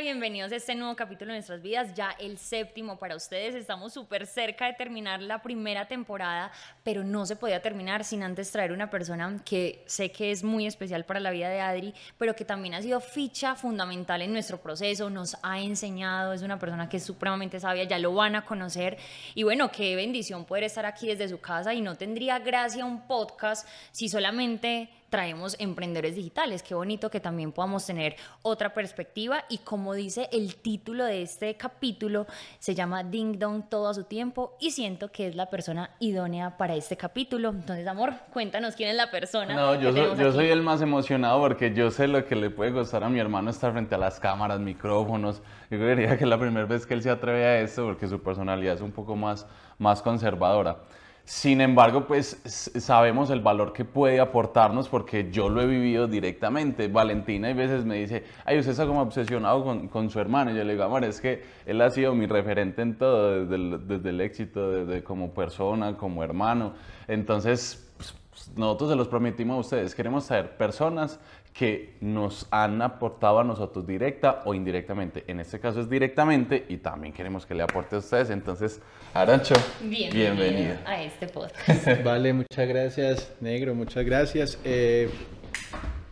Bienvenidos a este nuevo capítulo de nuestras vidas, ya el séptimo para ustedes. Estamos súper cerca de terminar la primera temporada, pero no se podía terminar sin antes traer una persona que sé que es muy especial para la vida de Adri, pero que también ha sido ficha fundamental en nuestro proceso, nos ha enseñado, es una persona que es supremamente sabia, ya lo van a conocer. Y bueno, qué bendición poder estar aquí desde su casa y no tendría gracia un podcast si solamente traemos emprendedores digitales. Qué bonito que también podamos tener otra perspectiva y como dice el título de este capítulo, se llama Ding Dong todo a su tiempo y siento que es la persona idónea para este capítulo. Entonces, amor, cuéntanos quién es la persona. No, yo, soy, yo soy el más emocionado porque yo sé lo que le puede costar a mi hermano estar frente a las cámaras, micrófonos. Yo creería que es la primera vez que él se atreve a esto porque su personalidad es un poco más, más conservadora. Sin embargo, pues sabemos el valor que puede aportarnos porque yo lo he vivido directamente. Valentina a veces me dice, ay, usted está como obsesionado con, su hermano. Y yo le digo, amor, es que él ha sido mi referente en todo, desde el, desde el éxito, desde como persona, como hermano. Entonces, pues, nosotros se los prometimos a ustedes, queremos saber personas que nos han aportado a nosotros directa o indirectamente. En este caso es directamente y también queremos que le aporte a ustedes. Entonces, Arancho, bienvenido, a este podcast. Vale, muchas gracias, Negro, muchas gracias. Eh,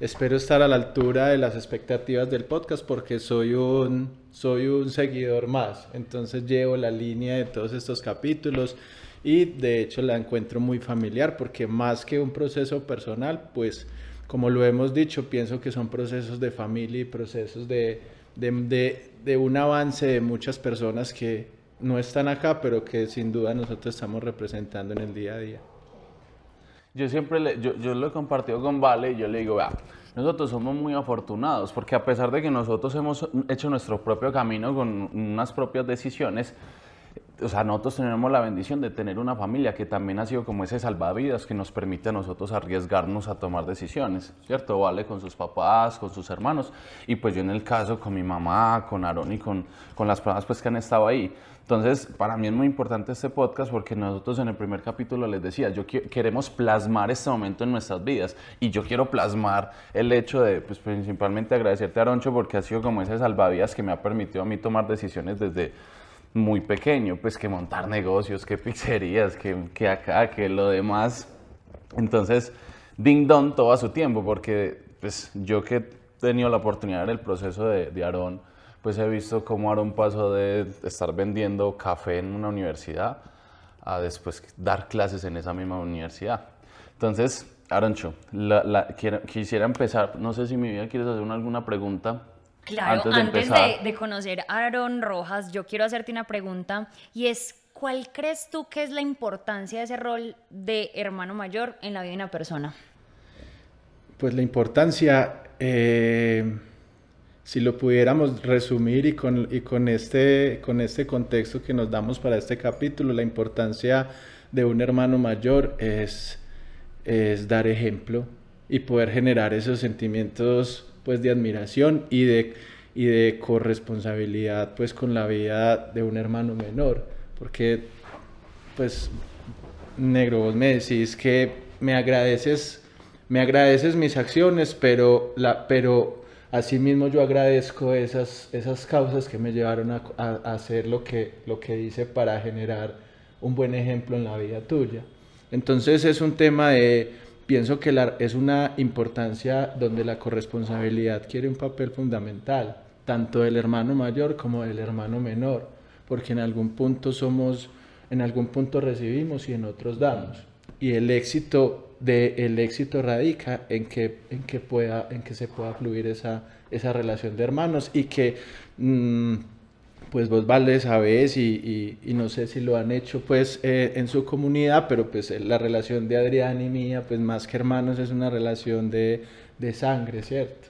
espero estar a la altura de las expectativas del podcast porque soy un, soy un seguidor más. Entonces llevo la línea de todos estos capítulos y de hecho la encuentro muy familiar porque más que un proceso personal, pues como lo hemos dicho, pienso que son procesos de familia y procesos de, de, de, un avance de muchas personas que no están acá, pero que sin duda nosotros estamos representando en el día a día. Yo siempre, le, yo, yo lo he compartido con Vale y yo le digo, vea, nosotros somos muy afortunados porque a pesar de que nosotros hemos hecho nuestro propio camino con unas propias decisiones, o sea, nosotros tenemos la bendición de tener una familia que también ha sido como ese salvavidas que nos permite a nosotros arriesgarnos a tomar decisiones, ¿cierto? Vale, con sus papás, con sus hermanos, y pues yo en el caso con mi mamá, con Aaron y con, con las personas pues que han estado ahí. Entonces, para mí es muy importante este podcast porque nosotros en el primer capítulo les decía, yo queremos plasmar este momento en nuestras vidas y yo quiero plasmar el hecho de, pues principalmente agradecerte a Aroncho porque ha sido como ese salvavidas que me ha permitido a mí tomar decisiones desde muy pequeño, pues que montar negocios, que pizzerías, que, que acá, que lo demás. Entonces, ding dong todo a su tiempo, porque pues yo que he tenido la oportunidad en el proceso de, de Aarón, pues he visto cómo Aarón pasó de estar vendiendo café en una universidad a después dar clases en esa misma universidad. Entonces, Aroncho, la, quisiera empezar, no sé si mi vida quieres hacer alguna pregunta Claro, antes, de, conocer a Aaron Rojas, yo quiero hacerte una pregunta y es, ¿cuál crees tú que es la importancia de ese rol de hermano mayor en la vida de una persona? Pues la importancia, eh, si lo pudiéramos resumir y con, y con, este, con este contexto que nos damos para este capítulo, la importancia de un hermano mayor es, es dar ejemplo y poder generar esos sentimientos pues de admiración y de, y de corresponsabilidad pues con la vida de un hermano menor, porque pues negro, vos me decís que me agradeces, me agradeces mis acciones, pero, la, pero asimismo yo agradezco esas, esas causas que me llevaron a, a, hacer lo que, lo que hice para generar un buen ejemplo en la vida tuya. Entonces es un tema de pienso que la, es una importancia donde la corresponsabilidad quiere un papel fundamental, tanto del hermano mayor como del hermano menor, porque en algún punto somos, en algún punto recibimos y en otros damos. Y el éxito, de, el éxito radica en que, en, que pueda, en que se pueda fluir esa, esa relación de hermanos y que... Mm, pues vos vale sabes y, y, no sé si lo han hecho pues eh, en su comunidad, pero pues eh, la relación de Adrián y mía, pues más que hermanos es una relación de, de sangre, ¿cierto?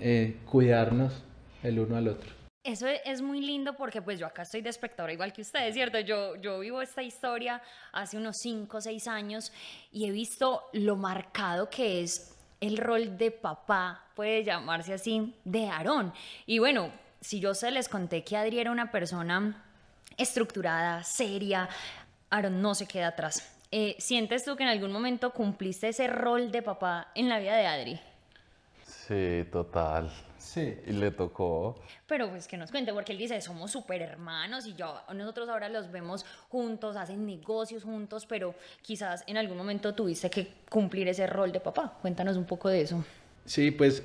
Eh, cuidarnos el uno al otro. Eso es muy lindo porque pues yo acá estoy de espectador igual que ustedes, ¿cierto? Yo, yo vivo esta historia hace unos 5 o 6 años y he visto lo marcado que es el rol de papá, puede llamarse así, de Aarón. Y bueno, si yo se les conté que Adri era una persona estructurada, seria, Aaron no se queda atrás. Eh, ¿Sientes tú que en algún momento cumpliste ese rol de papá en la vida de Adri? Sí, total. Sí. Y le tocó. Pero pues que nos cuente, porque él dice, somos súper hermanos y yo, nosotros ahora los vemos juntos, hacen negocios juntos, pero quizás en algún momento tuviste que cumplir ese rol de papá. Cuéntanos un poco de eso. Sí, pues,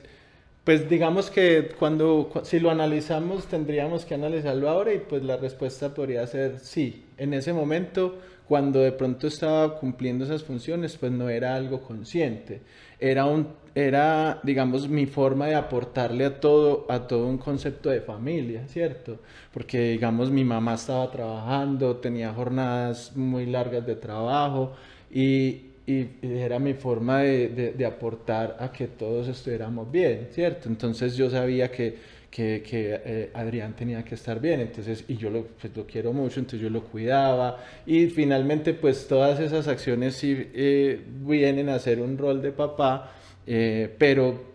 pues digamos que cuando, cu- si lo analizamos, tendríamos que analizarlo ahora y pues la respuesta podría ser sí. En ese momento, cuando de pronto estaba cumpliendo esas funciones, pues no era algo consciente. Era un, era, digamos, mi forma de aportarle a todo, a todo un concepto de familia, ¿cierto? Porque, digamos, mi mamá estaba trabajando, tenía jornadas muy largas de trabajo y, y, era mi forma de, de- de aportar a que todos estuviéramos bien, ¿cierto? Entonces yo sabía que, que, que, eh, Adrián tenía que estar bien, entonces, y yo lo, pues, lo quiero mucho, entonces yo lo cuidaba, y finalmente pues todas esas acciones sí eh, vienen a ser un rol de papá, eh, pero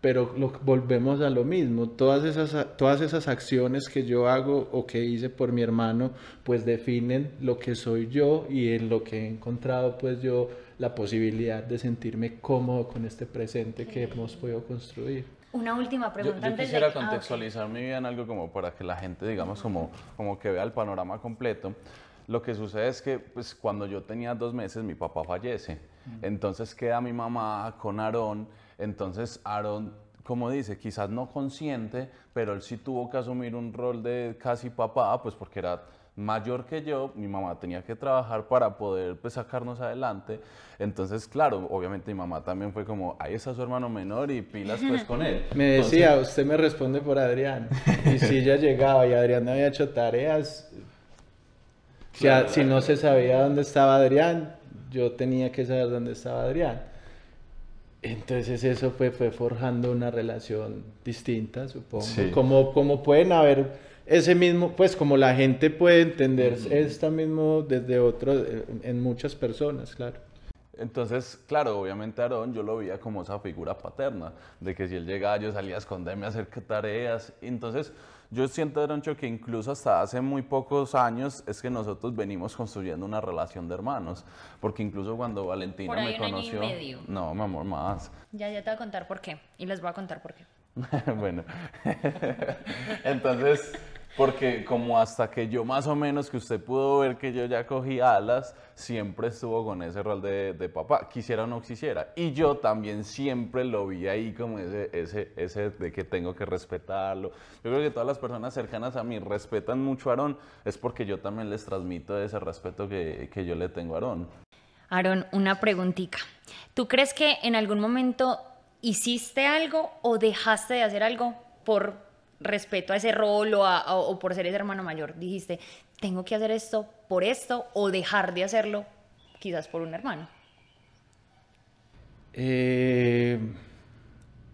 pero lo, volvemos a lo mismo, todas esas, todas esas acciones que yo hago o que hice por mi hermano, pues definen lo que soy yo y en lo que he encontrado pues yo la posibilidad de sentirme cómodo con este presente que hemos podido construir. Una última pregunta yo antes quisiera de... ah, contextualizar mi vida en algo como para que la gente, digamos, como, como que vea el panorama completo. Lo que sucede es que pues, cuando yo tenía dos meses, mi papá fallece. Entonces queda mi mamá con Aarón. Entonces Aarón, como dice, quizás no consciente, pero él sí tuvo que asumir un rol de casi papá, pues porque era mayor que yo, mi mamá tenía que trabajar para poder pues, sacarnos adelante. Entonces, claro, obviamente mi mamá también fue como, ahí está su hermano menor y pilas pues con él. Me Entonces, decía, usted me responde por Adrián. Y si ella llegaba y Adrián no había hecho tareas, si, a- si no se sabía dónde estaba Adrián, yo tenía que saber dónde estaba Adrián. Entonces eso fue, fue forjando una relación distinta, supongo. Sí. Como, como pueden haber ese mismo, pues como la gente puede entender esta mismo desde otro, en- en muchas personas, claro. Entonces, claro, obviamente Aarón yo lo veía como esa figura paterna, de que si él llegaba yo salía a esconderme a hacer tareas. Entonces, yo siento, Aroncho, que incluso hasta hace muy pocos años es que nosotros venimos construyendo una relación de hermanos, porque incluso cuando Valentina Por ahí me un año y conoció... medio. No, mi amor, más. Ya, ya te voy a contar por qué. Y les voy a contar por qué. bueno, entonces, porque como hasta que yo más o menos, que usted pudo ver que yo ya cogí alas, siempre estuvo con ese rol de, de papá, quisiera o no quisiera. Y yo también siempre lo vi ahí como ese, ese, ese de que tengo que respetarlo. Yo creo que todas las personas cercanas a mí respetan mucho a Aarón, es porque yo también les transmito ese respeto que, que yo le tengo a Aarón. Aaron, una preguntita. ¿Tú crees que en algún momento hiciste algo o dejaste de hacer algo por respeto a ese rol o, por ser ese hermano mayor? Dijiste, tengo que hacer esto por esto o dejar de hacerlo quizás por un hermano. Eh,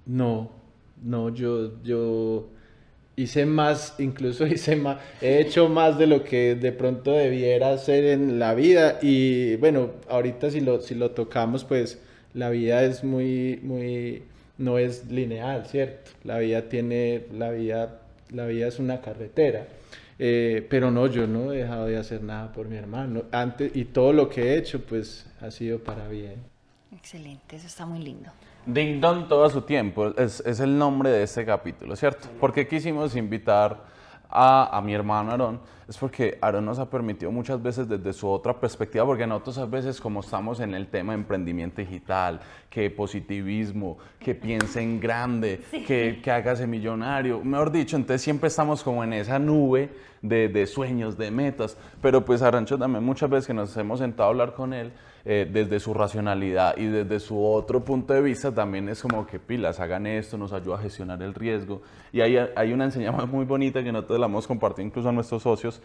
no, no, yo, yo hice más, incluso hice más, he hecho más de lo que de pronto debiera hacer en la vida y bueno, ahorita si lo, si lo tocamos, pues la vida es muy, muy, no es lineal, ¿cierto? La vida tiene, la vida, la vida es una carretera. Eh, pero no, yo no he dejado de hacer nada por mi hermano. Antes, y todo lo que he hecho, pues ha sido para bien. Excelente, eso está muy lindo. Ding Dong todo a su tiempo es, es el nombre de este capítulo, ¿cierto? ¿Por qué quisimos invitar a, a mi hermano Aarón? Es porque Aarón nos ha permitido muchas veces desde su otra perspectiva, porque nosotros a veces como estamos en el tema de emprendimiento digital, que positivismo, que piense en grande, que, que hágase millonario, mejor dicho, entonces siempre estamos como en esa nube de, de sueños, de metas, pero pues Arancho también muchas veces que nos hemos sentado a hablar con él, eh, desde su racionalidad y desde su otro punto de vista también es como que pilas, hagan esto, nos ayuda a gestionar el riesgo. Y hay, hay una enseñanza muy bonita que nosotros la hemos compartido incluso a nuestros socios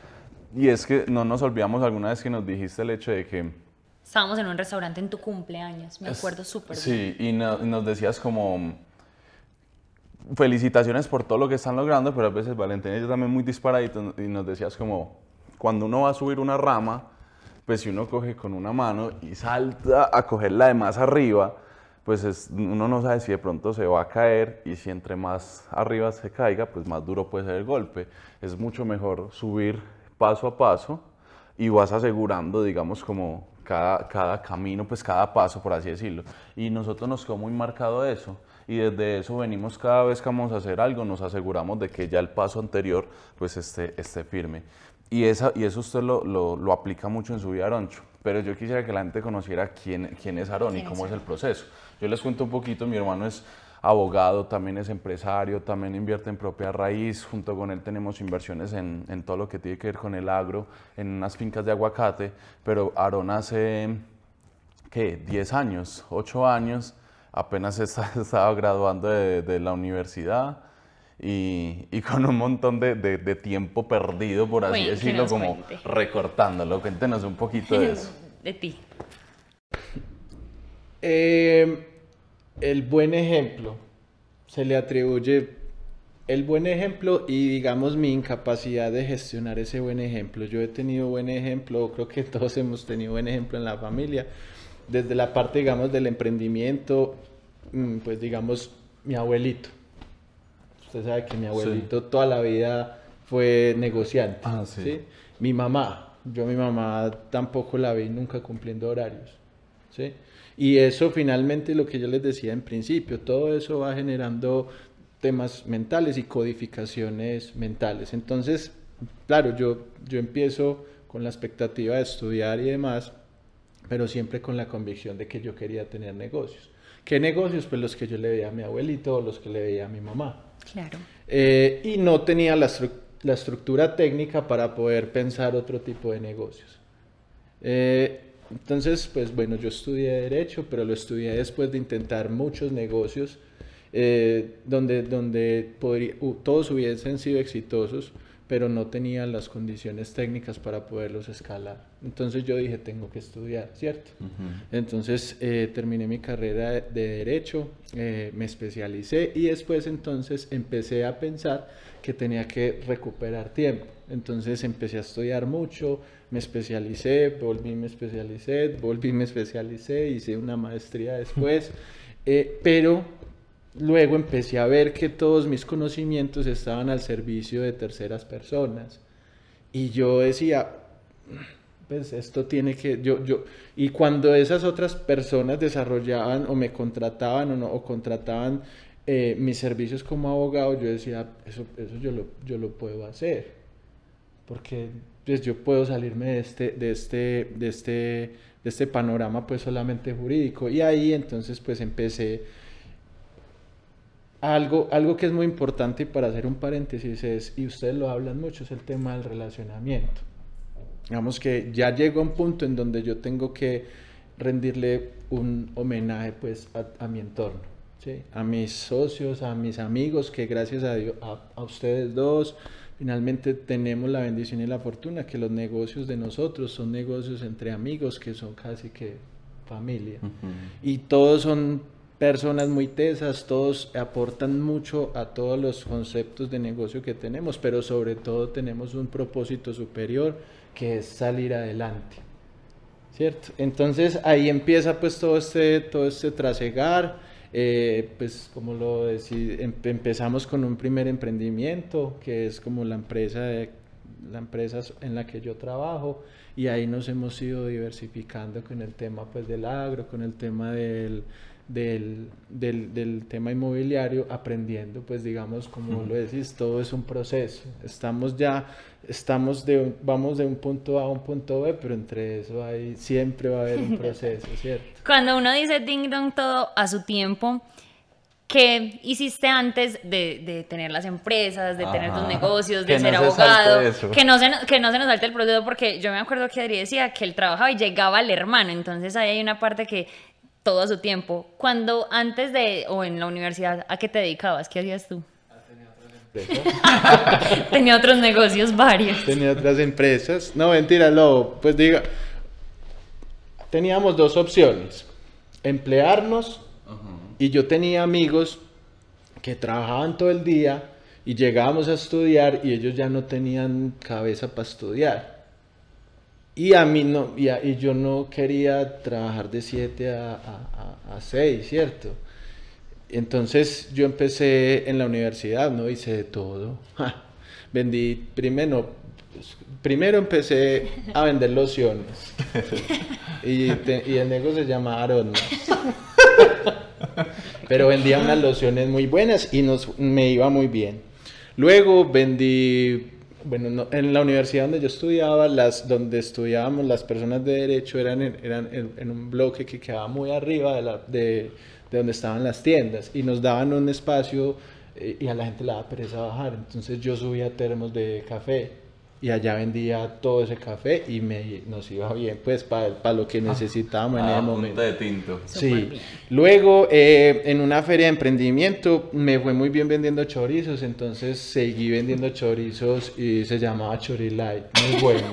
y es que no nos olvidamos alguna vez que nos dijiste el hecho de que... Estábamos en un restaurante en tu cumpleaños, me acuerdo súper bien. Sí, y, no- y nos decías como... Felicitaciones por todo lo que están logrando, pero a veces Valentina y yo también muy disparadito y nos decías como, cuando uno va a subir una rama, pues si uno coge con una mano y salta a cogerla de más arriba, pues es- uno no sabe si de pronto se va a caer y si entre más arriba se caiga, pues más duro puede ser el golpe. Es mucho mejor subir paso a paso y vas asegurando, digamos, como cada, cada camino, pues cada paso, por así decirlo. Y nosotros nos quedó muy marcado eso. y desde eso venimos cada vez que vamos a hacer algo, nos aseguramos de que ya el paso anterior pues esté, esté firme. Y, esa, y eso usted lo, lo, lo aplica mucho en su vida, Aroncho. Pero yo quisiera que la gente conociera quién, quién es Aarón y cómo es el proceso. Yo les cuento un poquito, mi hermano es abogado, también es empresario, también invierte en propia raíz, junto con él tenemos inversiones en, en todo lo que tiene que ver con el agro, en unas fincas de aguacate, pero Aarón hace, ¿qué? 10 años, 8 años, apenas está, estaba graduando de, de la universidad, y, y, con un montón de, de, de, tiempo perdido, por así decirlo, como cuente. recortándolo. Cuéntenos un poquito de eso. de ti. Eh, el buen ejemplo se le atribuye el buen ejemplo y digamos mi incapacidad de gestionar ese buen ejemplo. Yo he tenido buen ejemplo, creo que todos hemos tenido buen ejemplo en la familia, desde la parte digamos del emprendimiento, mm, pues digamos mi abuelito Usted sabe que mi abuelito sí. toda la vida fue negociante. Ah, sí. ¿sí? Mi mamá, yo mi mamá tampoco la vi nunca cumpliendo horarios. ¿sí? Y eso finalmente lo que yo les decía en principio, todo eso va generando temas mentales y codificaciones mentales. Entonces, claro, yo, yo empiezo con la expectativa de estudiar y demás, pero siempre con la convicción de que yo quería tener negocios. ¿Qué negocios? Pues los que yo le veía a mi abuelito o los que le veía a mi mamá. Claro. Eh, y no tenía la, la, estructura técnica para poder pensar otro tipo de negocios. Eh, entonces, pues bueno, yo estudié Derecho, pero lo estudié después de intentar muchos negocios eh, donde, donde podría, uh, todos hubiesen sido exitosos, pero no tenía las condiciones técnicas para poderlos escalar. Entonces yo dije, tengo que estudiar, ¿cierto? Uh -huh. Entonces eh, terminé mi carrera de, de Derecho, eh, me especialicé y después entonces empecé a pensar que tenía que recuperar tiempo. Entonces empecé a estudiar mucho, me especialicé, volví, me especialicé, volví, me especialicé, hice una maestría después, eh, pero luego empecé a ver que todos mis conocimientos estaban al servicio de terceras personas. Y yo decía, pues esto tiene que, yo, yo, y cuando esas otras personas desarrollaban o me contrataban o, no, o contrataban eh, mis servicios como abogado, yo decía, eso, eso yo, lo, yo lo puedo hacer, porque pues yo puedo salirme de este, de este, de este, de este panorama pues solamente jurídico. Y ahí entonces pues empecé algo, algo que es muy importante y para hacer un paréntesis es, y ustedes lo hablan mucho, es el tema del relacionamiento. Digamos que ya llegó un punto en donde yo tengo que rendirle un homenaje pues a, a mi entorno, ¿sí? a mis socios, a mis amigos, que gracias a, Dios, a, a ustedes dos, finalmente tenemos la bendición y la fortuna que los negocios de nosotros son negocios entre amigos que son casi que familia. Uh -huh. Y todos son personas muy tesas, todos aportan mucho a todos los conceptos de negocio que tenemos, pero sobre todo tenemos un propósito superior que es salir adelante. ¿Cierto? Entonces ahí empieza pues todo este, todo este trasegar, eh, pues como lo decía, em empezamos con un primer emprendimiento que es como la empresa, de, la empresa en la que yo trabajo y ahí nos hemos ido diversificando con el tema pues del agro, con el tema del, del, del, del, tema inmobiliario, aprendiendo, pues digamos, como lo decís, todo es un proceso. Estamos ya, estamos de, vamos de un punto A a un punto B, pero entre eso hay, siempre va a haber un proceso, ¿cierto? Cuando uno dice ding dong todo a su tiempo, ¿qué hiciste antes de, de tener las empresas, de Ajá. tener tus negocios, de ser no abogado? Que no, se, que no se nos salte el proceso, porque yo me acuerdo que Adri decía que él trabajaba y llegaba al hermano, entonces ahí hay una parte que todo a su tiempo. Cuando antes de, o en la universidad, ¿a qué te dedicabas? ¿Qué hacías tú? Tenía otros negocios varios. Tenía otras empresas. No, mentira, lo, pues diga, teníamos dos opciones. Emplearnos uh -huh. y yo tenía amigos que trabajaban todo el día y llegábamos a estudiar y ellos ya no tenían cabeza para estudiar. Y a mí no, y, a, y yo no quería trabajar de 7 a, a, a 6, ¿cierto? Entonces yo empecé en la universidad, ¿no? Hice de todo. Vendí, primero, pues, primero empecé a vender lociones. y, te, y, el negocio se llama Aromas. Pero vendía unas lociones muy buenas y nos, me iba muy bien. Luego vendí, bueno, en la universidad donde yo estudiaba, las, donde estudiábamos las personas de derecho eran en, eran en, un bloque que quedaba muy arriba de, la, de, de donde estaban las tiendas y nos daban un espacio eh, y a la gente le daba pereza bajar. Entonces yo subía termos de café y allá vendía todo ese café y me, nos iba bien, pues para lo que ah. necesitábamos en ese momento. de tinto. Sí. Luego, eh, en una feria de emprendimiento, me fue muy bien vendiendo chorizos, entonces seguí vendiendo chorizos y se llamaba Chorilite. Muy bueno.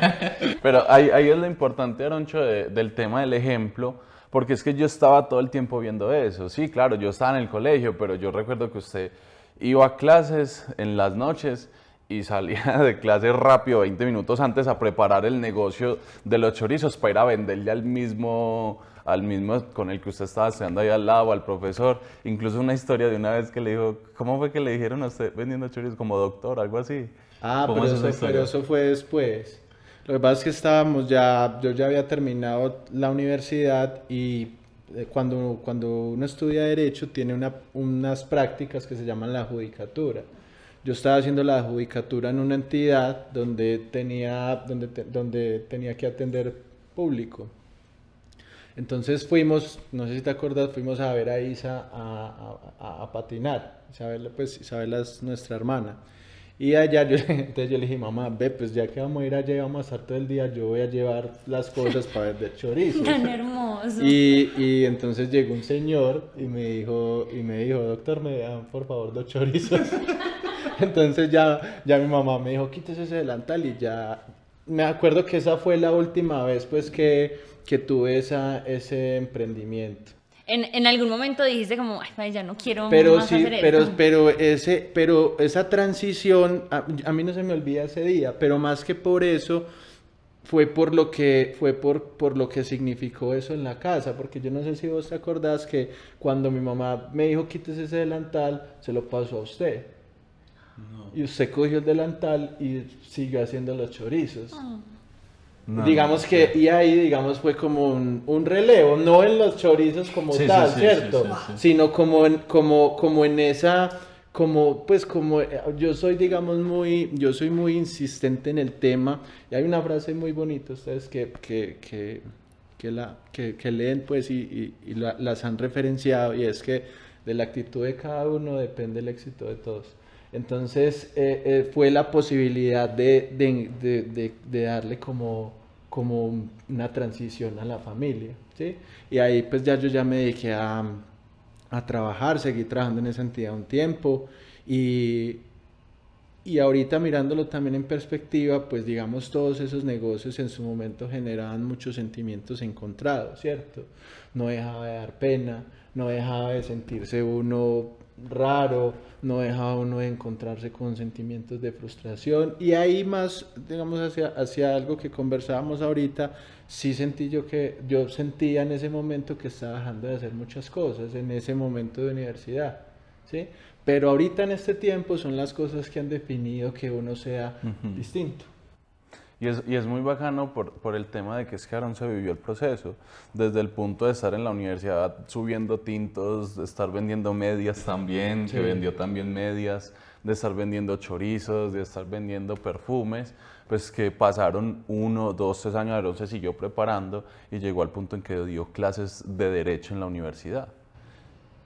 Pero ahí, ahí, es lo importante, Aroncho, del tema del ejemplo. Porque es que yo estaba todo el tiempo viendo eso. Sí, claro, yo estaba en el colegio, pero yo recuerdo que usted iba a clases en las noches y salía de clase rápido 20 minutos antes a preparar el negocio de los chorizos para ir a venderle al mismo, al mismo con el que usted estaba estudiando ahí al lado, al profesor. Incluso una historia de una vez que le dijo, ¿cómo fue que le dijeron a usted vendiendo chorizos como doctor, algo así? Ah, pero eso, pero eso, fue después. Lo que pasa es que estábamos ya, yo ya había terminado la universidad y eh, cuando, cuando uno estudia derecho tiene una, unas prácticas que se llaman la judicatura yo estaba haciendo la judicatura en una entidad donde tenía, donde, donde tenía que atender público. Entonces fuimos, no sé si te acuerdas, fuimos a ver a Isa a, a, a patinar. Isabela, pues Isabela es nuestra hermana. Y allá yo, entonces yo le dije, mamá, ve, pues ya que vamos a ir allá, vamos a estar todo el día, yo voy a llevar las cosas para vender chorizos. Tan hermoso. Y, y, entonces llegó un señor y me dijo, y me dijo, doctor, me dan por favor dos chorizos. Entonces ya, ya mi mamá me dijo, quítese ese delantal y ya... Me acuerdo que esa fue la última vez pues que, que tuve esa, ese emprendimiento. En, en, algún momento dijiste como, ay, ya no quiero pero más sí, hacer pero, esto. Pero, ese, pero esa transición, a, a, mí no se me olvida ese día, pero más que por eso, fue por lo que, fue por, por lo que significó eso en la casa, porque yo no sé si vos te acordás que cuando mi mamá me dijo quítese ese delantal, se lo pasó a usted. Y usted cogió el delantal y siguió haciendo los chorizos. Digamos que, y ahí, digamos, fue como un, un, relevo, no en los chorizos como tal, ¿cierto? Sino como en, como, como en esa, como, pues como, yo soy, digamos, muy, yo soy muy insistente en el tema, y hay una frase muy bonita, ustedes que, que, que, que la, que, que, leen, pues, y, y, las han referenciado, y es que de la actitud de cada uno depende el éxito de todos. Entonces eh, eh, fue la posibilidad de, darle como, una transición a la familia. ¿sí? Y ahí pues ya yo ya me dediqué a, a trabajar, seguí trabajando en esa entidad un tiempo y, y ahorita mirándolo también en perspectiva, pues digamos todos esos negocios en su momento generaban muchos sentimientos encontrados, ¿cierto? No dejaba de dar pena, no dejaba de sentirse uno raro, no dejaba uno de encontrarse con sentimientos de frustración y ahí más, digamos, hacia, hacia algo que conversábamos ahorita, sí sentí yo que, yo sentía en ese momento que estaba dejando de hacer muchas cosas, en ese momento de universidad, ¿sí? Pero ahorita en este tiempo son las cosas que han definido que uno sea distinto. Y es, y es, muy bacano por, por, el tema de que es que Aaron se vivió el proceso, desde el punto de estar en la universidad subiendo tintos, de estar vendiendo medias también, sí. que vendió también medias, de estar vendiendo chorizos, de estar vendiendo perfumes, pues que pasaron uno, dos, tres años, Aaron se siguió preparando y llegó al punto en que dio clases de derecho en la universidad.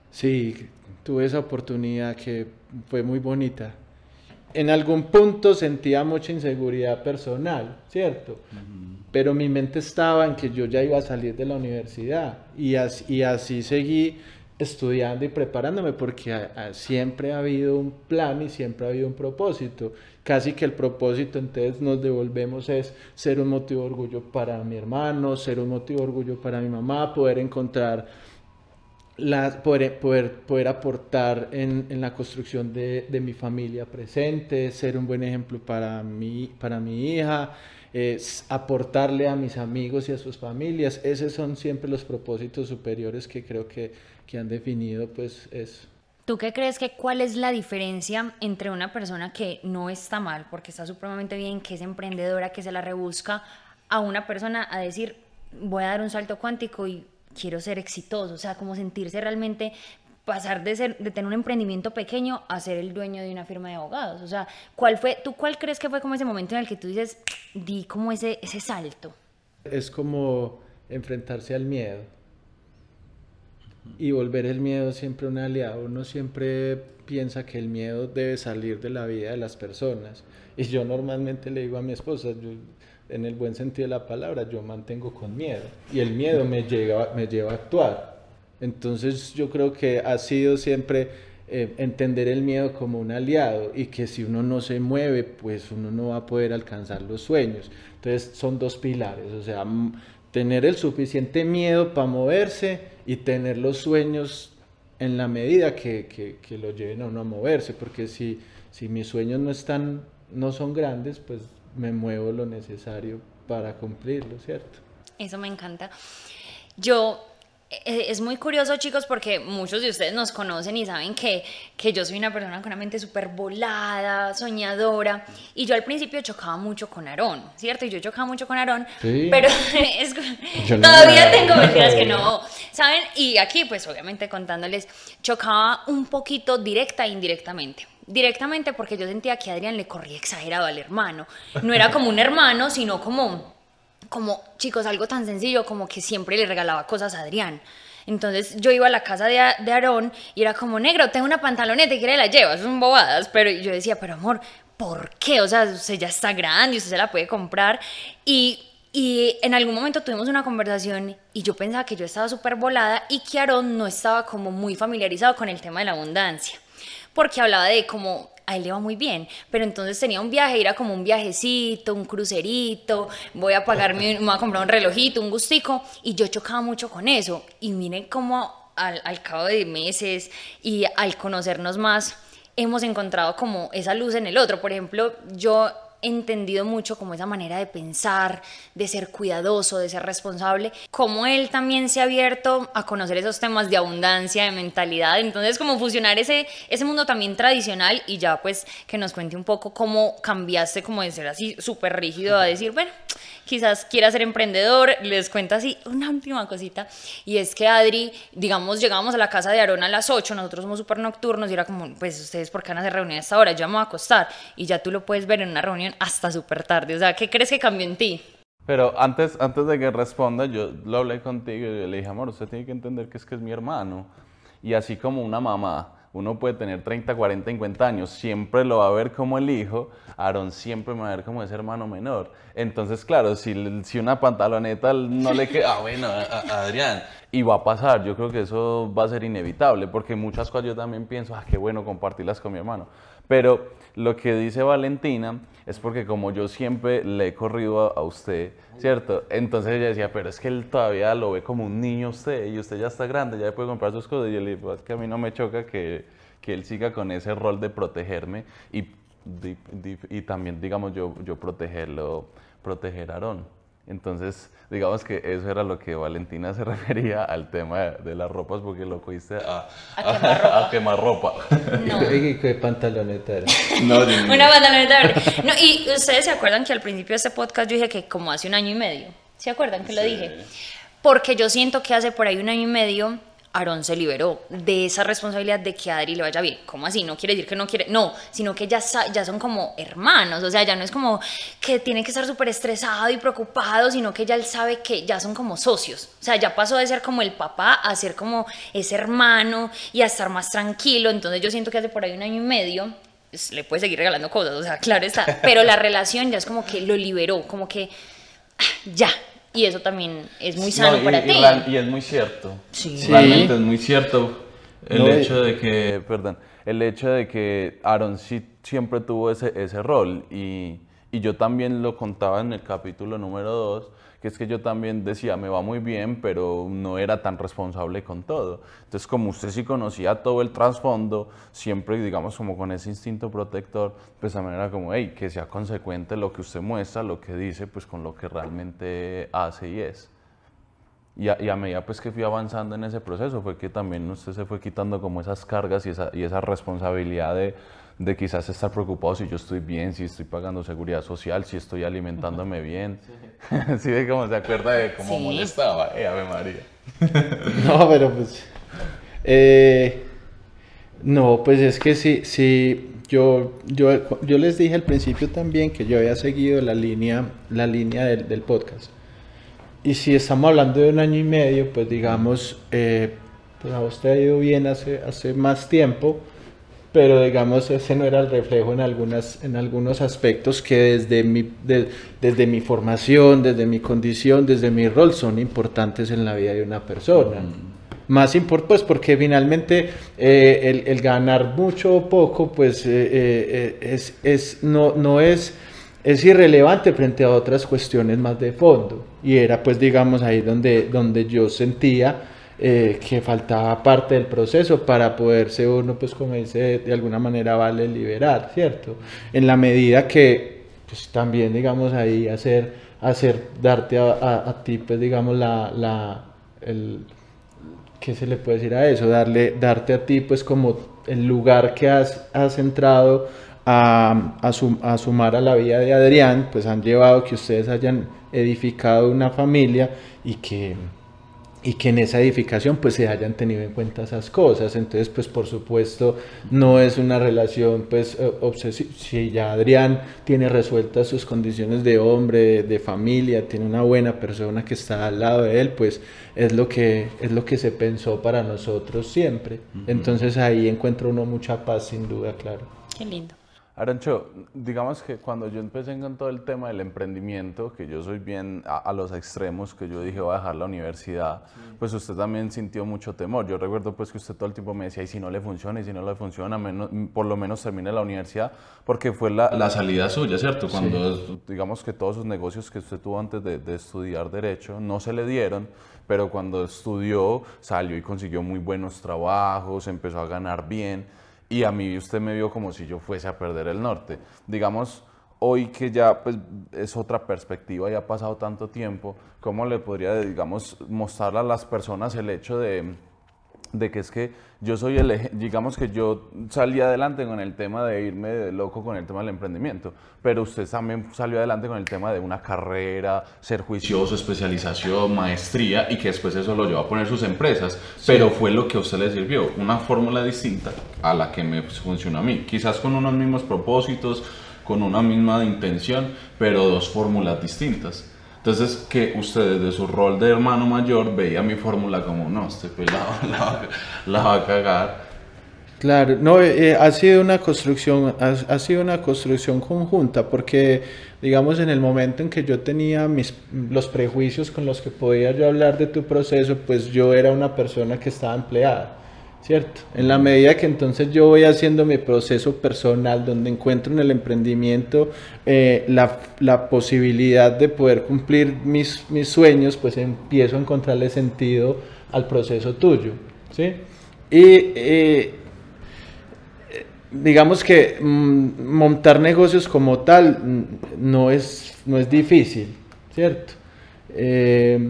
Sí, tuve esa oportunidad que fue muy bonita en algún punto sentía mucha inseguridad personal, ¿cierto? Uh -huh. Pero mi mente estaba en que yo ya iba a salir de la universidad y así, y así seguí estudiando y preparándome porque a, a, siempre ha habido un plan y siempre ha habido un propósito. Casi que el propósito entonces nos devolvemos es ser un motivo de orgullo para mi hermano, ser un motivo de orgullo para mi mamá, poder encontrar la, poder, poder, poder aportar en, en la construcción de, de, mi familia presente, ser un buen ejemplo para mi, para mi hija, es aportarle a mis amigos y a sus familias. Esos son siempre los propósitos superiores que creo que, que han definido pues eso. ¿Tú qué crees que cuál es la diferencia entre una persona que no está mal, porque está supremamente bien, que es emprendedora, que se la rebusca, a una persona a decir, voy a dar un salto cuántico y quiero ser exitoso, o sea, como sentirse realmente pasar de, ser, de tener un emprendimiento pequeño a ser el dueño de una firma de abogados? O sea, ¿cuál fue, ¿tú cuál crees que fue como ese momento en el que tú dices, di como ese, ese salto? Es como enfrentarse al miedo y volver el miedo siempre un aliado. Uno siempre piensa que el miedo debe salir de la vida de las personas. Y yo normalmente le digo a mi esposa, en el buen sentido de la palabra, yo mantengo con miedo. Y el miedo me, llega, me lleva a actuar. Entonces yo creo que ha sido siempre eh, entender el miedo como un aliado y que si uno no se mueve, pues uno no va a poder alcanzar los sueños. Entonces son dos pilares, o sea, tener el suficiente miedo para moverse y tener los sueños en la medida que, que, que, lo lleven a uno a moverse, porque si, si mis sueños no están, no son grandes, pues me muevo lo necesario para cumplirlo, ¿cierto? Eso me encanta. Yo e-, es muy curioso, chicos, porque muchos de ustedes nos conocen y saben que, que yo soy una persona con una mente súper volada, soñadora. Y yo al principio chocaba mucho con Aarón, ¿cierto? Y yo chocaba mucho con Aarón, pero es, todavía tengo mentiras que no, ¿saben? Y aquí, pues obviamente contándoles, chocaba un poquito directa e indirectamente. Directamente porque yo sentía que Adrián le corría exagerado al hermano. No era como un hermano, sino como como, chicos, algo tan sencillo como que siempre le regalaba cosas a Adrián. Entonces yo iba a la casa de, de Aarón y era como, negro, tengo una pantaloneta y quiere la lleva, son bobadas. Pero yo decía, pero amor, ¿por qué? O sea, usted ya está grande y usted se la puede comprar. Y, y en algún momento tuvimos una conversación y yo pensaba que yo estaba súper volada y que Aarón no estaba como muy familiarizado con el tema de la abundancia. Porque hablaba de como a él le va muy bien, pero entonces tenía un viaje, era como un viajecito, un crucerito, voy a pagarme, me voy a comprar un relojito, un gustico, y yo chocaba mucho con eso. Y miren cómo al, al cabo de meses y al conocernos más, hemos encontrado como esa luz en el otro. Por ejemplo, yo entendido mucho como esa manera de pensar, de ser cuidadoso, de ser responsable, como él también se ha abierto a conocer esos temas de abundancia, de mentalidad, entonces como fusionar ese, ese mundo también tradicional y ya pues que nos cuente un poco cómo cambiaste como de ser así súper rígido a decir, bueno, quizás quiera ser emprendedor, les cuento así una última cosita, y es que Adri, digamos, llegábamos a la casa de Aaron a las 8, nosotros somos súper nocturnos y era como, pues ustedes por qué van a hacer reunión a esta hora, ya vamos a acostar, y ya tú lo puedes ver en una reunión hasta súper tarde. O sea, ¿qué crees que cambió en ti? Pero antes, antes de que responda, yo lo hablé contigo y le dije, amor, usted tiene que entender que es que es mi hermano. Y así como una mamá, uno puede tener 30, 40, 50 años, siempre lo va a ver como el hijo, Aaron siempre me va a ver como ese hermano menor. Entonces, claro, si, si una pantaloneta no le queda, ah, bueno, Adrián, y va a pasar, yo creo que eso va a ser inevitable, porque muchas cosas yo también pienso, ah, qué bueno compartirlas con mi hermano. Pero lo que dice Valentina es porque como yo siempre le he corrido a, usted, ¿cierto? Entonces ella decía, pero es que él todavía lo ve como un niño usted y usted ya está grande, ya puede comprar sus cosas. Y yo le digo, es que a mí no me choca que, que él siga con ese rol de protegerme y, y, también, digamos, yo, yo protegerlo, proteger a Aarón. Entonces, digamos que eso era lo que Valentina se refería al tema de, las ropas, porque lo cogiste a, a, quemar ropa. No. ¿Qué pantaloneta era? No, Una pantaloneta verde. No, y ustedes se acuerdan que al principio de este podcast yo dije que como hace un año y medio. ¿Se acuerdan que lo dije? Porque yo siento que hace por ahí un año y medio Aarón se liberó de esa responsabilidad de que a Adri le vaya bien. ¿Cómo así? No quiere decir que no quiere, no, sino que ya, ya son como hermanos, o sea, ya no es como que tiene que estar súper estresado y preocupado, sino que ya él sabe que ya son como socios. O sea, ya pasó de ser como el papá a ser como ese hermano y a estar más tranquilo. Entonces yo siento que hace por ahí un año y medio le puede seguir regalando cosas, o sea, claro está, pero la relación ya es como que lo liberó, como que ah, ya, y eso también es muy sano para ti. Y, es muy cierto. Sí. Realmente es muy cierto el hecho de que, perdón, el hecho de que Aaron sí siempre tuvo ese, ese rol y, y yo también lo contaba en el capítulo número 2 que es que yo también decía, me va muy bien, pero no era tan responsable con todo. Entonces, como usted sí conocía todo el trasfondo, siempre, digamos, como con ese instinto protector, pues también era como, hey, que sea consecuente lo que usted muestra, lo que dice, pues con lo que realmente hace y es. Y a, y a, medida pues que fui avanzando en ese proceso fue que también usted se fue quitando como esas cargas y esa, y esa responsabilidad de de quizás estar preocupado si yo estoy bien, si estoy pagando seguridad social, si estoy alimentándome bien. Sí, de cómo se acuerda de cómo molestaba, eh, Ave María. no, pero pues... Eh, No, pues es que sí, sí, yo, yo, yo les dije al principio también que yo había seguido la línea, la línea del, del podcast. Y si estamos hablando de un año y medio, pues digamos, eh, pues a usted ha ido bien hace, hace más tiempo, pero digamos ese no era el reflejo en, algunas, en algunos aspectos que desde mi, de, desde mi formación, desde mi condición, desde mi rol son importantes en la vida de una persona. Más importante, pues porque finalmente eh, el, el, ganar mucho o poco, pues eh, eh, es, es, no, no es, es irrelevante frente a otras cuestiones más de fondo. Y era pues digamos ahí donde, donde yo sentía eh, que faltaba parte del proceso para poderse uno, pues como dice, de alguna manera vale liberar, ¿cierto? En la medida que, pues también, digamos, ahí hacer, hacer darte a, a, ti, pues digamos, la, la, el, ¿qué se le puede decir a eso? Darle, darte a ti, pues como el lugar que has, has entrado a, a sumar a la vida de Adrián, pues han llevado que ustedes hayan edificado una familia y que y que en esa edificación pues se hayan tenido en cuenta esas cosas. Entonces pues por supuesto no es una relación pues obsesiva. Si ya Adrián tiene resueltas sus condiciones de hombre, de, de, familia, tiene una buena persona que está al lado de él, pues es lo que, es lo que se pensó para nosotros siempre. Uh -huh. Entonces ahí encuentra uno mucha paz sin duda, claro. Qué lindo. Arancho, digamos que cuando yo empecé con todo el tema del emprendimiento, que yo soy bien a, a los extremos, que yo dije voy a dejar la universidad, sí. pues usted también sintió mucho temor. Yo recuerdo pues que usted todo el tiempo me decía, y si no le funciona, y si no le funciona, menos, por lo menos termine la universidad, porque fue la, la salida suya, ¿cierto? Cuando sí. digamos que todos sus negocios que usted tuvo antes de, de estudiar Derecho no se le dieron, pero cuando estudió salió y consiguió muy buenos trabajos, empezó a ganar bien y a mí usted me vio como si yo fuese a perder el norte. Digamos, hoy que ya pues, es otra perspectiva y ha pasado tanto tiempo, ¿cómo le podría, digamos, mostrar a las personas el hecho de, de que es que yo soy el, digamos que yo salí adelante con el tema de irme de loco con el tema del emprendimiento, pero usted también salió adelante con el tema de una carrera, ser juicioso, especialización, maestría y que después eso lo llevó a poner sus empresas, sí. pero fue lo que a usted le sirvió, una fórmula distinta a la que me funcionó a mí, quizás con unos mismos propósitos, con una misma intención, pero dos fórmulas distintas. Entonces, que usted desde su rol de hermano mayor veía mi fórmula como, no, este pelado la, la, va a cagar. Claro, no, eh, ha sido una construcción, ha, ha, sido una construcción conjunta, porque, digamos, en el momento en que yo tenía mis, los prejuicios con los que podía yo hablar de tu proceso, pues yo era una persona que estaba empleada. ¿Cierto? En la medida que entonces yo voy haciendo mi proceso personal, donde encuentro en el emprendimiento eh, la, la, posibilidad de poder cumplir mis, mis, sueños, pues empiezo a encontrarle sentido al proceso tuyo, ¿sí? Y eh, digamos que mm, montar negocios como tal mm, no es, no es difícil, ¿cierto? Eh,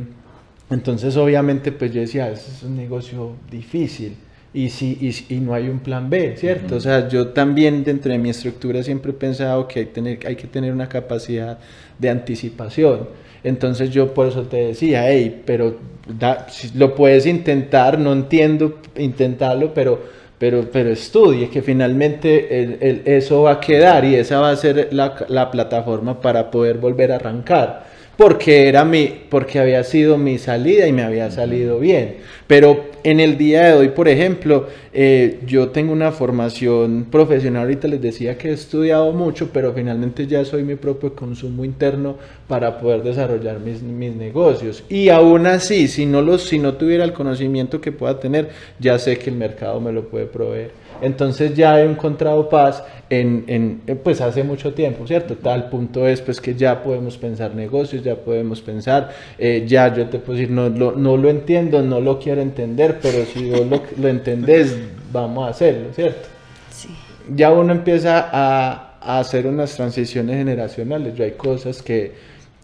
entonces obviamente pues yo decía, es un negocio difícil y, si, y, y, no hay un plan B, ¿cierto? Uh -huh. O sea, yo también dentro de mi estructura siempre he pensado que hay, tener, hay que tener una capacidad de anticipación. Entonces yo por eso te decía, hey, pero da, lo puedes intentar, no entiendo intentarlo, pero, pero, pero estudie, que finalmente el, el, eso va a quedar y esa va a ser la, la plataforma para poder volver a arrancar porque era mi, porque había sido mi salida y me había salido bien. Pero en el día de hoy, por ejemplo, eh, yo tengo una formación profesional, ahorita les decía que he estudiado mucho, pero finalmente ya soy mi propio consumo interno para poder desarrollar mis, mis negocios. Y aún así, si no, los, si no tuviera el conocimiento que pueda tener, ya sé que el mercado me lo puede proveer. Entonces ya he encontrado paz en, en, pues hace mucho tiempo, ¿cierto? Tal punto es pues que ya podemos pensar negocios, ya podemos pensar, eh, ya yo te puedo decir, no, lo, no lo entiendo, no lo quiero entender, pero si vos lo, lo entendés, vamos a hacerlo, ¿cierto? Sí. Ya uno empieza a, a hacer unas transiciones generacionales, yo hay cosas que,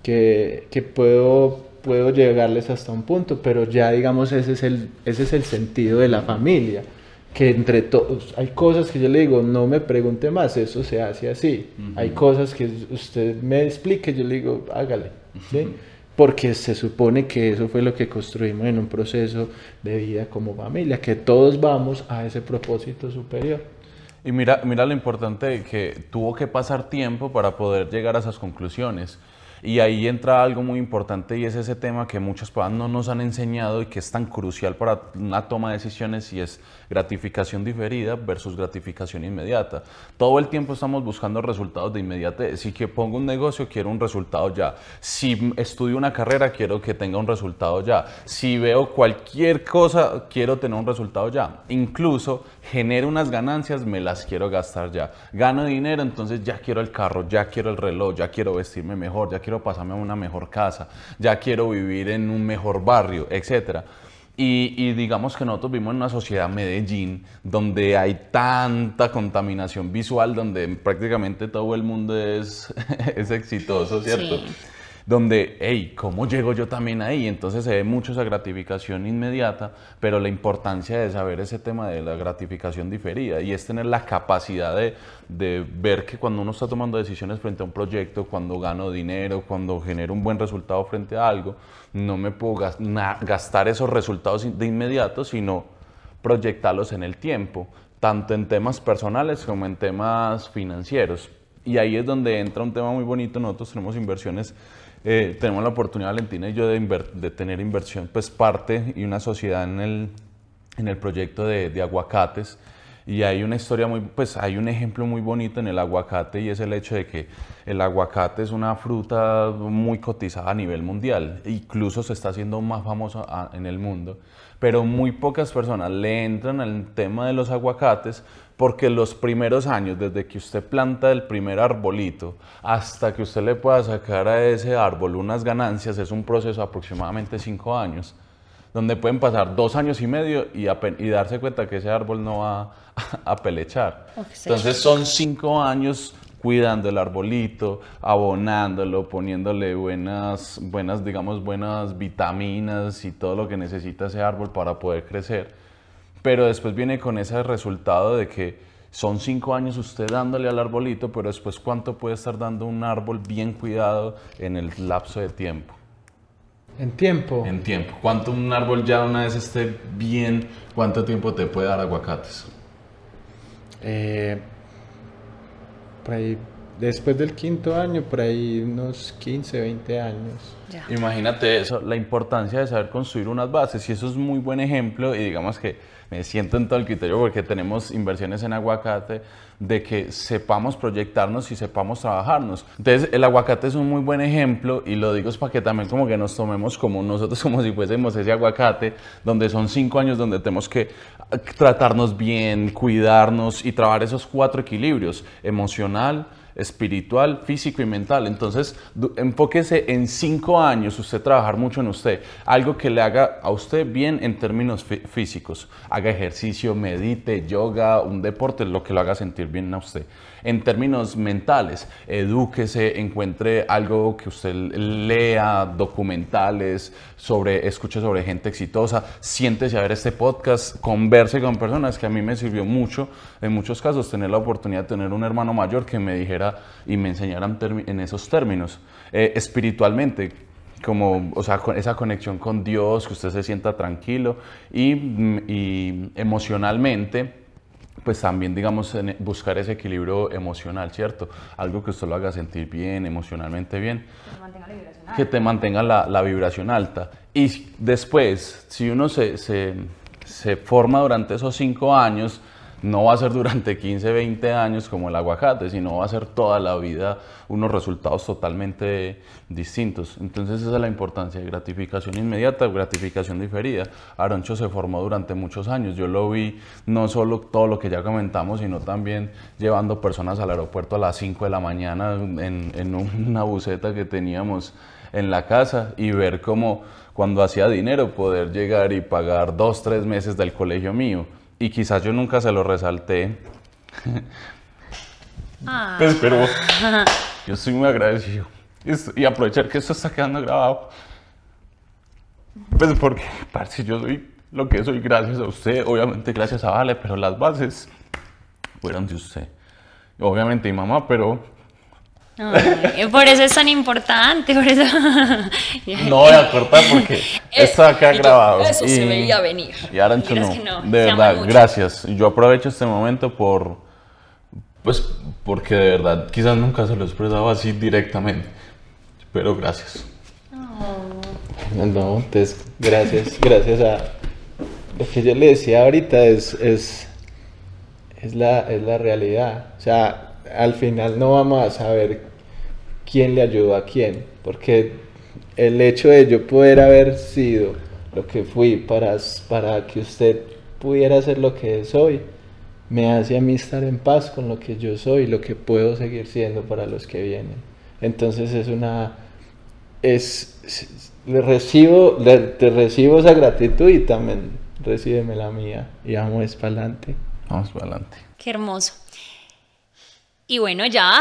que, que puedo puedo llegarles hasta un punto, pero ya digamos ese es el, ese es el sentido de la familia que entre todos, hay cosas que yo le digo, no me pregunte más, eso se hace así. Uh -huh. Hay cosas que usted me explique, yo le digo, hágale. ¿sí? Uh -huh. porque se supone que eso fue lo que construimos en un proceso de vida como familia, que todos vamos a ese propósito superior. Y mira, mira lo importante que tuvo que pasar tiempo para poder llegar a esas conclusiones. Y ahí entra algo muy importante y es ese tema que muchos padres no nos han enseñado y que es tan crucial para una toma de decisiones y es gratificación diferida versus gratificación inmediata. Todo el tiempo estamos buscando resultados de inmediatez. Si que pongo un negocio, quiero un resultado ya. Si estudio una carrera, quiero que tenga un resultado ya. Si veo cualquier cosa, quiero tener un resultado ya. Incluso genero unas ganancias, me las quiero gastar ya. Gano dinero, entonces ya quiero el carro, ya quiero el reloj, ya quiero vestirme mejor, ya quiero pasarme a una mejor casa, ya quiero vivir en un mejor barrio, etc. Y, digamos que nosotros vivimos en una sociedad Medellín donde hay tanta contaminación visual, donde prácticamente todo el mundo es, es exitoso, ¿cierto? Donde, hey, ¿cómo llego yo también ahí? Entonces se ve mucho esa gratificación inmediata, pero la importancia de saber ese tema de la gratificación diferida y es tener la capacidad de, de ver que cuando uno está tomando decisiones frente a un proyecto, cuando gano dinero, cuando genero un buen resultado frente a algo, no me puedo gastar esos resultados de inmediato, sino proyectarlos en el tiempo, tanto en temas personales como en temas financieros. Y ahí es donde entra un tema muy bonito. Nosotros tenemos inversiones eh, tenemos la oportunidad, Valentina y yo, de, de, tener inversión, pues parte y una sociedad en el, en el proyecto de, de, aguacates. Y hay una historia muy, pues hay un ejemplo muy bonito en el aguacate y es el hecho de que el aguacate es una fruta muy cotizada a nivel mundial. Incluso se está haciendo más famoso en el mundo. Pero muy pocas personas le entran al tema de los aguacates porque los primeros años, desde que usted planta el primer arbolito hasta que usted le pueda sacar a ese árbol unas ganancias, es un proceso de aproximadamente cinco años, donde pueden pasar dos años y medio y, y darse cuenta que ese árbol no va a, pelechar. Entonces son cinco años cuidando el arbolito, abonándolo, poniéndole buenas, buenas, digamos, buenas vitaminas y todo lo que necesita ese árbol para poder crecer pero después viene con ese resultado de que son cinco años usted dándole al arbolito, pero después cuánto puede estar dando un árbol bien cuidado en el lapso de tiempo. En tiempo. En tiempo. ¿Cuánto un árbol ya una vez esté bien, cuánto tiempo te puede dar aguacates? Eh, por ahí, después del quinto año, por ahí unos 15, 20 años. Imagínate eso, la importancia de saber construir unas bases. Y eso es muy buen ejemplo. Y digamos que me siento en todo el criterio porque tenemos inversiones en aguacate, de que sepamos proyectarnos y sepamos trabajarnos. Entonces, el aguacate es un muy buen ejemplo y lo digo es para que también como que nos tomemos como nosotros como si fuésemos ese aguacate, donde son cinco años donde tenemos que tratarnos bien, cuidarnos y trabajar esos cuatro equilibrios, emocional, espiritual, físico y mental. Entonces, enfóquese en cinco años usted trabajar mucho en usted, algo que le haga a usted bien en términos físicos. Haga ejercicio, medite, yoga, un deporte, lo que lo haga sentir bien a usted en términos mentales. Edúquese, encuentre algo que usted lea, documentales, sobre, escuche sobre gente exitosa, siéntese a ver este podcast, converse con personas que a mí me sirvió mucho, en muchos casos, tener la oportunidad de tener un hermano mayor que me dijera y me enseñara en esos términos. Eh, espiritualmente, como, o sea, con esa conexión con Dios, que usted se sienta tranquilo y, y emocionalmente pues también, digamos, buscar ese equilibrio emocional, ¿cierto? Algo que usted lo haga sentir bien, emocionalmente bien. Que te mantenga la, la vibración alta. Y después, si uno se, se, se forma durante esos cinco años, no va a ser durante 15, 20 años como el aguacate, sino va a ser toda la vida unos resultados totalmente distintos. Entonces esa es la importancia de gratificación inmediata, gratificación diferida. Aroncho se formó durante muchos años. Yo lo vi no solo todo lo que ya comentamos, sino también llevando personas al aeropuerto a las 5 de la mañana en, en una buceta que teníamos en la casa y ver cómo cuando hacía dinero poder llegar y pagar dos, tres meses del colegio mío y quizás yo nunca se lo resalté. Ah. Pues, pero yo estoy muy agradecido. Y aprovechar que esto está quedando grabado. Pues porque, parce, yo soy lo que soy gracias a usted, obviamente gracias a Vale, pero las bases fueron de usted. Obviamente mi mamá, pero Ay, por eso es tan importante, por eso. No voy a cortar porque esto acá Y grabado. Eso se veía venir. Y Arancho no. no, De verdad, gracias. Yo aprovecho este momento por. Pues porque de verdad quizás nunca se lo he expresado así directamente. Pero gracias. No, entonces, gracias, gracias a lo que yo le decía ahorita es, es, es, la, es la realidad. O sea, al final no vamos a saber quién le ayudó a quién, porque el hecho de yo poder haber sido lo que fui para, para que usted pudiera ser lo que es hoy, me hace a mí estar en paz con lo que yo soy, lo que puedo seguir siendo para los que vienen. Entonces es una es, es- le recibo, le- te recibo esa gratitud y también recíbeme la mía y vamos para adelante. Vamos para adelante. Qué hermoso. Y bueno, ya.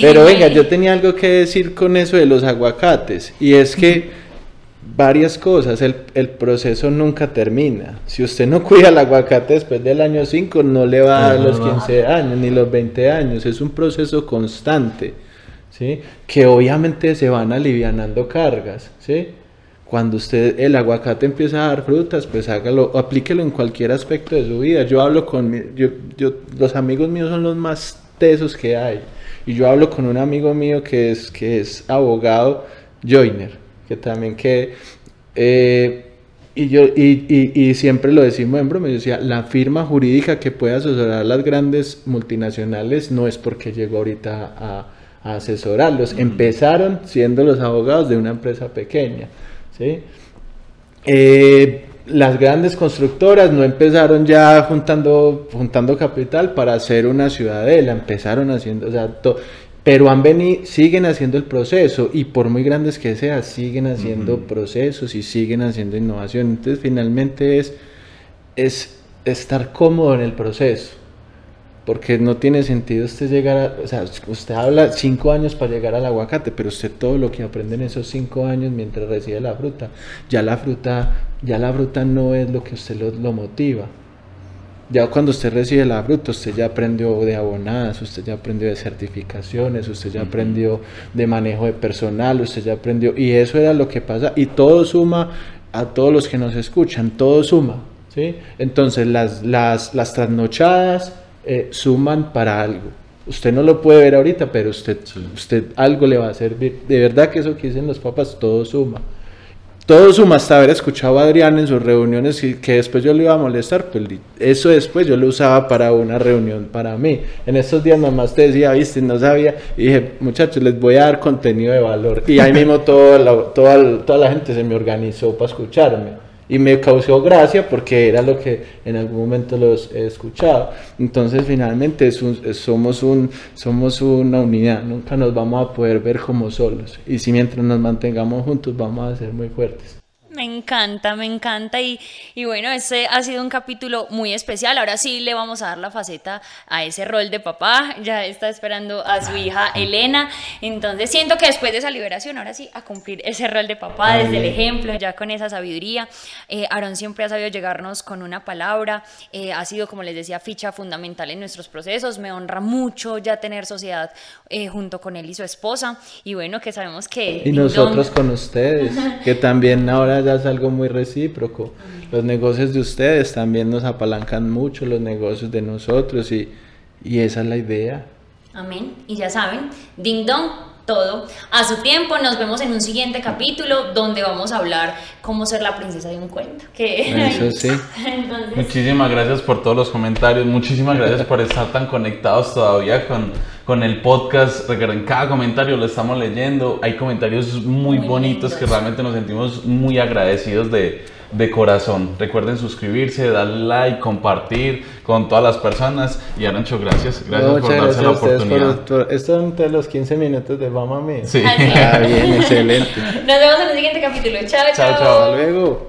Pero venga, yo tenía algo que decir con eso de los aguacates y es que varias cosas, el, el proceso nunca termina. Si usted no cuida el aguacate después del año 5, no le va a dar los verdad. 15 años ni los 20 años, es un proceso constante, ¿sí? Que obviamente se van alivianando cargas, ¿sí? Cuando usted el aguacate empieza a dar frutas, pues hágalo, aplíquelo en cualquier aspecto de su vida. Yo hablo con mi- yo, yo, los amigos míos son los más tesos que hay. Y yo hablo con un amigo mío que es, que es abogado, Joiner, que también que eh, y yo y, y- y siempre lo decimos en broma, yo decía, la firma jurídica que puede asesorar las grandes multinacionales no es porque llegó ahorita a, a asesorarlos. Empezaron siendo los abogados de una empresa pequeña. ¿sí? Eh, las grandes constructoras no empezaron ya juntando, juntando capital para hacer una ciudadela, empezaron haciendo, o sea, to- pero han venido, siguen haciendo el proceso y por muy grandes que sea, siguen haciendo procesos y siguen haciendo innovación. Entonces, finalmente es, es estar cómodo en el proceso. Porque no tiene sentido usted llegar a, o sea, usted habla cinco años para llegar al aguacate, pero usted todo lo que aprende en esos cinco años mientras recibe la fruta, ya la fruta, ya la fruta no es lo que usted lo, lo motiva. Ya cuando usted recibe la fruta, usted ya aprendió de abonadas, usted ya aprendió de certificaciones, usted ya aprendió de manejo de personal, usted ya aprendió, y eso era lo que pasa, y todo suma a todos los que nos escuchan, todo suma, ¿sí? Entonces las, las, las trasnochadas eh, suman para algo. Usted no lo puede ver ahorita, pero usted, usted algo le va a servir. De verdad que eso que dicen los papás, todo suma. Todo suma hasta haber escuchado a Adrián en sus reuniones y que después yo le iba a molestar, pues eso después yo lo usaba para una reunión para mí. En estos días nomás te decía, viste, no sabía, y dije, muchachos, les voy a dar contenido de valor. Y ahí mismo toda la, toda, toda la gente se me organizó para escucharme. Y me causó gracia porque era lo que en algún momento los he escuchado. Entonces finalmente somos, somos una unidad, nunca nos vamos a poder ver como solos. Y si mientras nos mantengamos juntos vamos a ser muy fuertes. Me encanta, me encanta y, y bueno, este ha sido un capítulo muy especial. Ahora sí le vamos a dar la faceta a ese rol de papá. Ya está esperando a su hija Elena. Entonces siento que después de esa liberación, ahora sí, a cumplir ese rol de papá desde el ejemplo, ya con esa sabiduría. Eh, Aarón siempre ha sabido llegarnos con una palabra. eh, ha sido, como les decía, ficha fundamental en nuestros procesos. Me honra mucho ya tener sociedad eh, junto con él y su esposa. Y bueno, que sabemos que... Y nosotros con ustedes, que también ahora ya es algo muy recíproco. Los negocios de ustedes también nos apalancan mucho, los negocios de nosotros y, y esa es la idea. Amén. Y ya saben, ding dong, todo a su tiempo. Nos vemos en un siguiente capítulo donde vamos a hablar cómo ser la princesa de un cuento. Que... Eso sí. Entonces, Muchísimas gracias por todos los comentarios, muchísimas gracias por estar tan conectados todavía con, con el podcast. Recuerden, cada comentario lo estamos leyendo. Hay comentarios muy, Muy bonitos lindos. que realmente nos sentimos muy agradecidos de, de corazón. Recuerden suscribirse, darle like, compartir con todas las personas. Y Arancho, gracias. Gracias por darse gracias la oportunidad. por, por- son todos los 15 minutos de Mamá Mía. Sí. Ah, bien, excelente. nos vemos en el siguiente capítulo. Chao, Chao, chao. chao. Hasta luego.